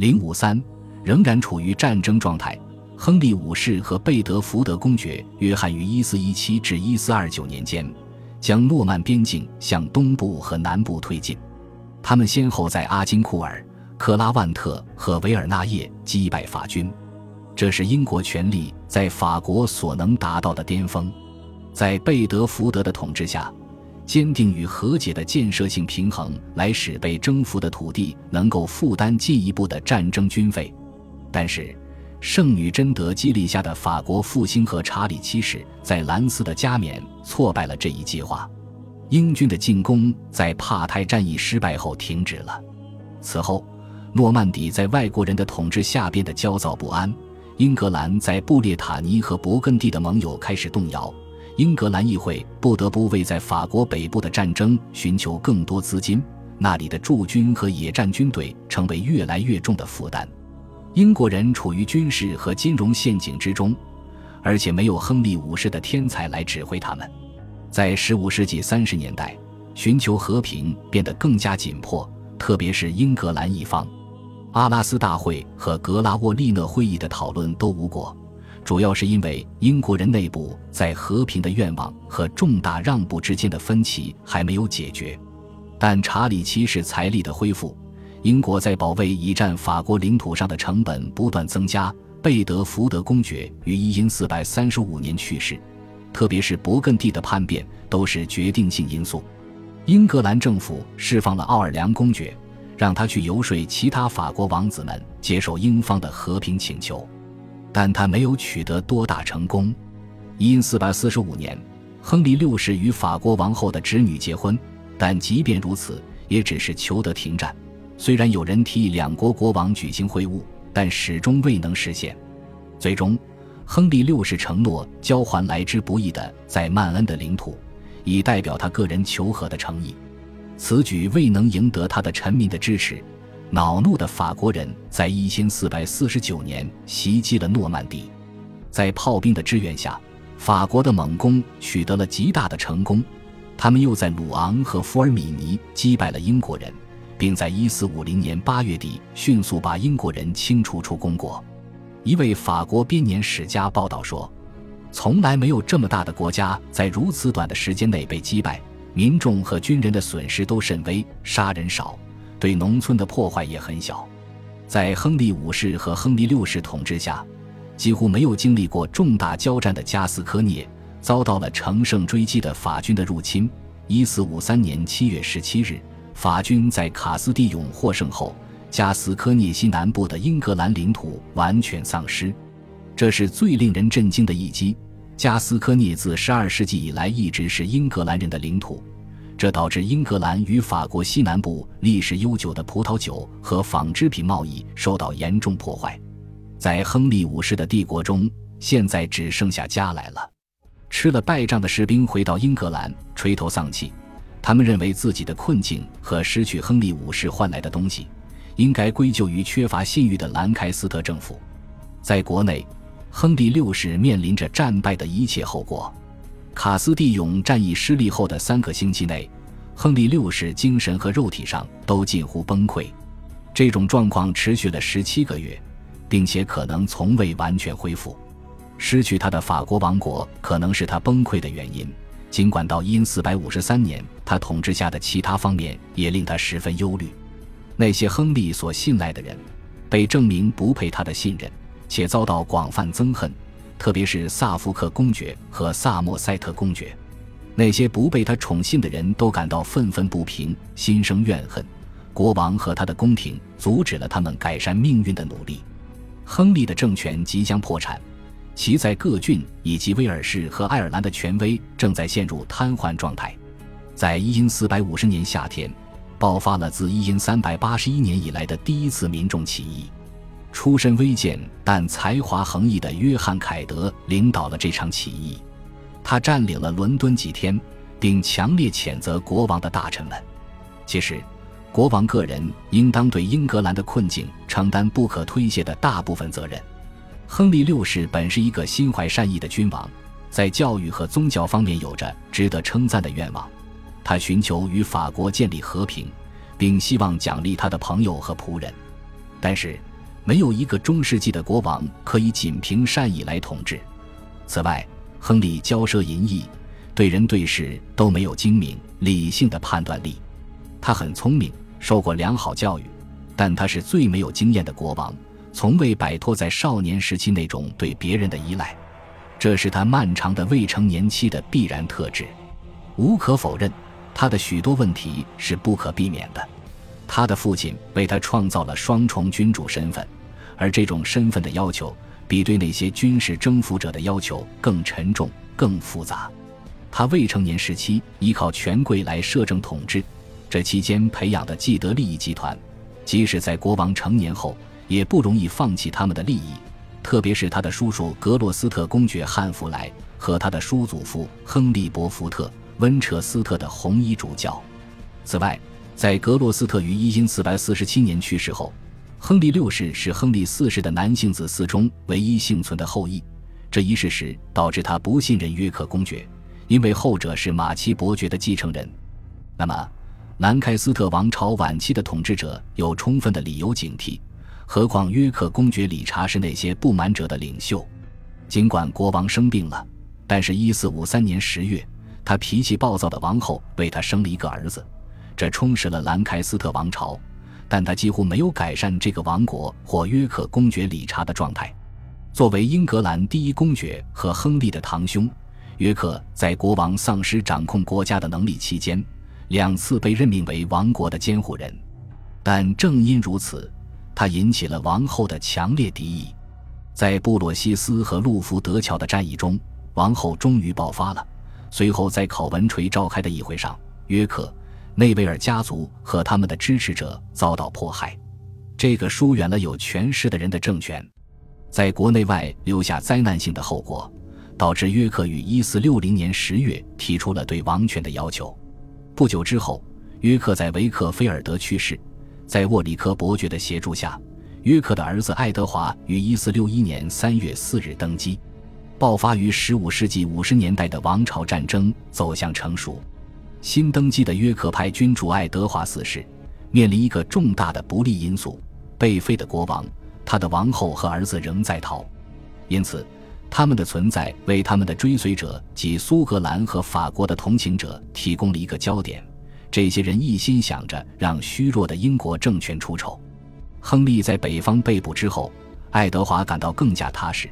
零五三仍然处于战争状态。亨利五世和贝德福德公爵约翰于一四一七至一四二九年间，将诺曼边境向东部和南部推进。他们先后在阿金库尔、克拉万特和维尔纳叶击败法军，这是英国权力在法国所能达到的巅峰。在贝德福德的统治下，坚定与和解的建设性平衡来使被征服的土地能够负担进一步的战争军费，但是。圣女贞德激励下的法国复兴和查理七世在兰斯的加冕挫败了这一计划，英军的进攻在帕泰战役失败后停止了。此后，诺曼底在外国人的统治下变得焦躁不安，英格兰在布列塔尼和勃艮第的盟友开始动摇，英格兰议会不得不为在法国北部的战争寻求更多资金，那里的驻军和野战军队成为越来越重的负担。英国人处于军事和金融陷阱之中，而且没有亨利五世的天才来指挥他们。在15世纪30年代，寻求和平变得更加紧迫，特别是英格兰一方。阿拉斯大会和格拉沃利讷会议的讨论都无果，主要是因为英国人内部在和平的愿望和重大让步之间的分歧还没有解决。但查理七世财力的恢复。英国在保卫已占法国领土上的成本不断增加。贝德福德公爵于一因四百三十五年去世，特别是勃艮第的叛变都是决定性因素。英格兰政府释放了奥尔良公爵，让他去游说其他法国王子们接受英方的和平请求，但他没有取得多大成功。一因四百四十五年，亨利六世与法国王后的侄女结婚，但即便如此，也只是求得停战。虽然有人提议两国国王举行会晤，但始终未能实现。最终，亨利六世承诺交还来之不易的在曼恩的领土，以代表他个人求和的诚意。此举未能赢得他的臣民的支持。恼怒的法国人在一千四百四十九年袭击了诺曼底，在炮兵的支援下，法国的猛攻取得了极大的成功。他们又在鲁昂和福尔米尼击败了英国人。并在1450年8月底迅速把英国人清除出公国。一位法国编年史家报道说：“从来没有这么大的国家在如此短的时间内被击败，民众和军人的损失都甚微，杀人少，对农村的破坏也很小。在亨利五世和亨利六世统治下，几乎没有经历过重大交战的加斯科涅遭到了乘胜追击的法军的入侵。1453年7月17日。”法军在卡斯蒂永获胜后，加斯科涅西南部的英格兰领土完全丧失，这是最令人震惊的一击。加斯科涅自12世纪以来一直是英格兰人的领土，这导致英格兰与法国西南部历史悠久的葡萄酒和纺织品贸易受到严重破坏。在亨利五世的帝国中，现在只剩下家来了。吃了败仗的士兵回到英格兰，垂头丧气。他们认为自己的困境和失去亨利五世换来的东西，应该归咎于缺乏信誉的兰开斯特政府。在国内，亨利六世面临着战败的一切后果。卡斯蒂永战役失利后的三个星期内，亨利六世精神和肉体上都近乎崩溃。这种状况持续了十七个月，并且可能从未完全恢复。失去他的法国王国可能是他崩溃的原因。尽管到因四百五十三年，他统治下的其他方面也令他十分忧虑。那些亨利所信赖的人，被证明不配他的信任，且遭到广泛憎恨，特别是萨福克公爵和萨默塞特公爵。那些不被他宠信的人都感到愤愤不平，心生怨恨。国王和他的宫廷阻止了他们改善命运的努力。亨利的政权即将破产。其在各郡以及威尔士和爱尔兰的权威正在陷入瘫痪状态。在伊因四百五十年夏天，爆发了自伊因三百八十一年以来的第一次民众起义。出身微贱但才华横溢的约翰·凯德领导了这场起义。他占领了伦敦几天，并强烈谴责国王的大臣们。其实，国王个人应当对英格兰的困境承担不可推卸的大部分责任。亨利六世本是一个心怀善意的君王，在教育和宗教方面有着值得称赞的愿望。他寻求与法国建立和平，并希望奖励他的朋友和仆人。但是，没有一个中世纪的国王可以仅凭善意来统治。此外，亨利骄奢淫逸，对人对事都没有精明理性的判断力。他很聪明，受过良好教育，但他是最没有经验的国王，从未摆脱在少年时期那种对别人的依赖，这是他漫长的未成年期的必然特质。无可否认，他的许多问题是不可避免的。他的父亲为他创造了双重君主身份，而这种身份的要求比对那些军事征服者的要求更沉重、更复杂。他未成年时期依靠权贵来摄政统治，这期间培养的既得利益集团，即使在国王成年后也不容易放弃他们的利益。特别是他的叔叔格洛斯特公爵汉弗莱和他的叔祖父亨利伯福特温彻斯特的红衣主教。此外，在格洛斯特于一因四百四十七年去世后，亨利六世是亨利四世的男性子嗣中唯一幸存的后裔。这一事实导致他不信任约克公爵，因为后者是马其伯爵的继承人。那么，兰开斯特王朝晚期的统治者有充分的理由警惕，何况约克公爵理查是那些不满者的领袖。尽管国王生病了，但是一四五三年十月，他脾气暴躁的王后为他生了一个儿子。这充实了兰开斯特王朝，但他几乎没有改善这个王国或约克公爵理查的状态。作为英格兰第一公爵和亨利的堂兄，约克在国王丧失掌控国家的能力期间，两次被任命为王国的监护人。但正因如此，他引起了王后的强烈敌意。在布洛西斯和路福德桥的战役中，王后终于爆发了。随后，在考文垂召开的议会上，约克。内维尔家族和他们的支持者遭到迫害，这个疏远了有权势的人的政权，在国内外留下灾难性的后果，导致约克于一四六零年十月提出了对王权的要求。不久之后，约克在维克菲尔德去世，在沃里科伯爵的协助下，约克的儿子爱德华于一四六一年三月四日登基，爆发于十五世纪五十年代的王朝战争走向成熟。新登基的约克派君主爱德华四世面临一个重大的不利因素：被废的国王，他的王后和儿子仍在逃。因此，他们的存在为他们的追随者及苏格兰和法国的同情者提供了一个焦点。这些人一心想着让虚弱的英国政权出丑。亨利在北方被捕之后，爱德华感到更加踏实。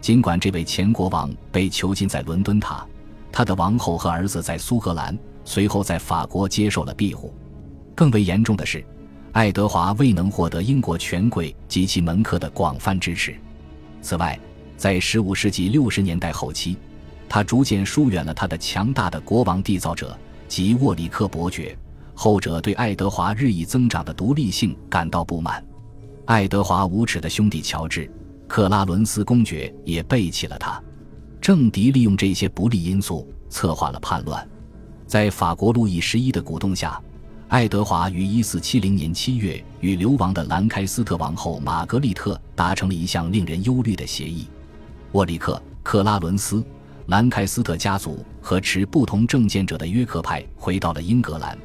尽管这位前国王被囚禁在伦敦塔，他的王后和儿子在苏格兰。随后在法国接受了庇护。更为严重的是，爱德华未能获得英国权贵及其门客的广泛支持。此外，在15世纪60年代后期，他逐渐疏远了他的强大的国王缔造者及沃里克伯爵，后者对爱德华日益增长的独立性感到不满。爱德华无耻的兄弟乔治·克拉伦斯公爵也背弃了他。政敌利用这些不利因素，策划了叛乱。在法国路易十一的鼓动下，爱德华于一四七零年七月与流亡的兰开斯特王后玛格丽特达成了一项令人忧虑的协议。沃里克、克拉伦斯、兰开斯特家族和持不同政见者的约克派回到了英格兰。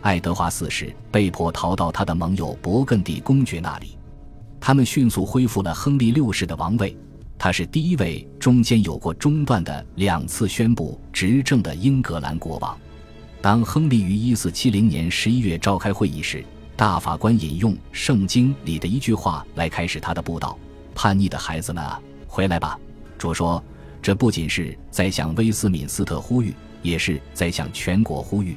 爱德华四世被迫逃到他的盟友勃艮第公爵那里。他们迅速恢复了亨利六世的王位。他是第一位中间有过中断的两次宣布执政的英格兰国王。当亨利于1470年11月召开会议时，大法官引用《圣经》里的一句话来开始他的布道：“叛逆的孩子们啊，回来吧！”主说：“这不仅是在向威斯敏斯特呼吁，也是在向全国呼吁。”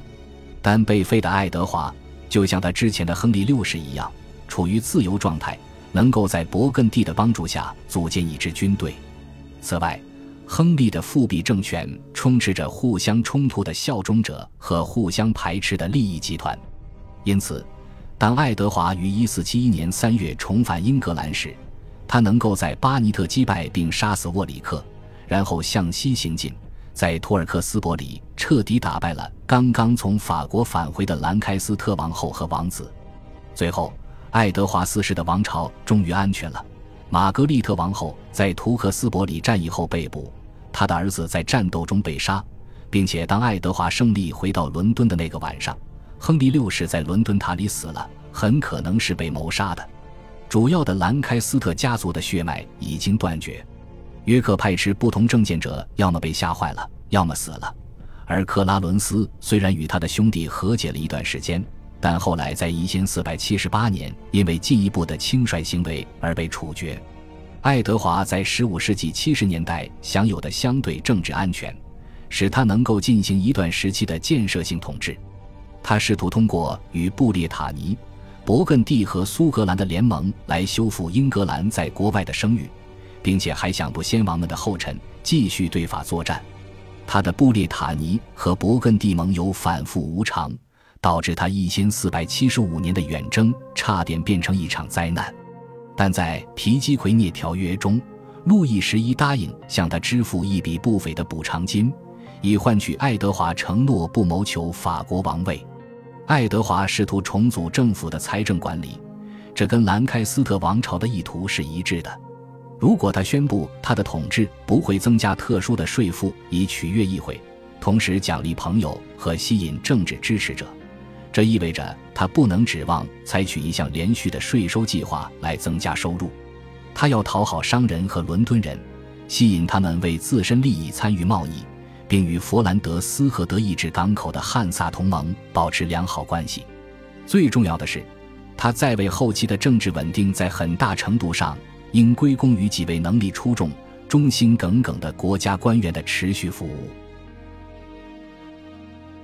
但被废的爱德华就像他之前的亨利六世一样，处于自由状态。能够在勃艮第的帮助下组建一支军队。此外，亨利的复辟政权充斥着互相冲突的效忠者和互相排斥的利益集团。因此，当爱德华于1471年3月重返英格兰时，他能够在巴尼特击败并杀死沃里克，然后向西行进，在托尔克斯伯里彻底打败了刚刚从法国返回的兰开斯特王后和王子。最后。爱德华四世的王朝终于安全了。玛格丽特王后在图克斯伯里战役后被捕，他的儿子在战斗中被杀，并且当爱德华胜利回到伦敦的那个晚上，亨利六世在伦敦塔里死了，很可能是被谋杀的。主要的兰开斯特家族的血脉已经断绝。约克派持不同政见者要么被吓坏了，要么死了。而克拉伦斯虽然与他的兄弟和解了一段时间，但后来在一千四百七十八年因为进一步的轻率行为而被处决。爱德华在十五世纪七十年代享有的相对政治安全，使他能够进行一段时期的建设性统治。他试图通过与布列塔尼、勃艮第和苏格兰的联盟来修复英格兰在国外的声誉。并且还想步先王们的后尘，继续对法作战。他的布列塔尼和勃艮第盟友反复无常，导致他一千四百七十五年的远征差点变成一场灾难。但在皮基奎涅条约中，路易十一答应向他支付一笔不菲的补偿金，以换取爱德华承诺不谋求法国王位。爱德华试图重组政府的财政管理，这跟兰开斯特王朝的意图是一致的。如果他宣布他的统治不会增加特殊的税负以取悦议会，同时奖励朋友和吸引政治支持者，这意味着他不能指望采取一项连续的税收计划来增加收入。他要讨好商人和伦敦人，吸引他们为自身利益参与贸易，并与佛兰德斯和德意志港口的汉萨同盟保持良好关系。最重要的是，他在位后期的政治稳定在很大程度上。应归功于几位能力出众、忠心耿耿的国家官员的持续服务。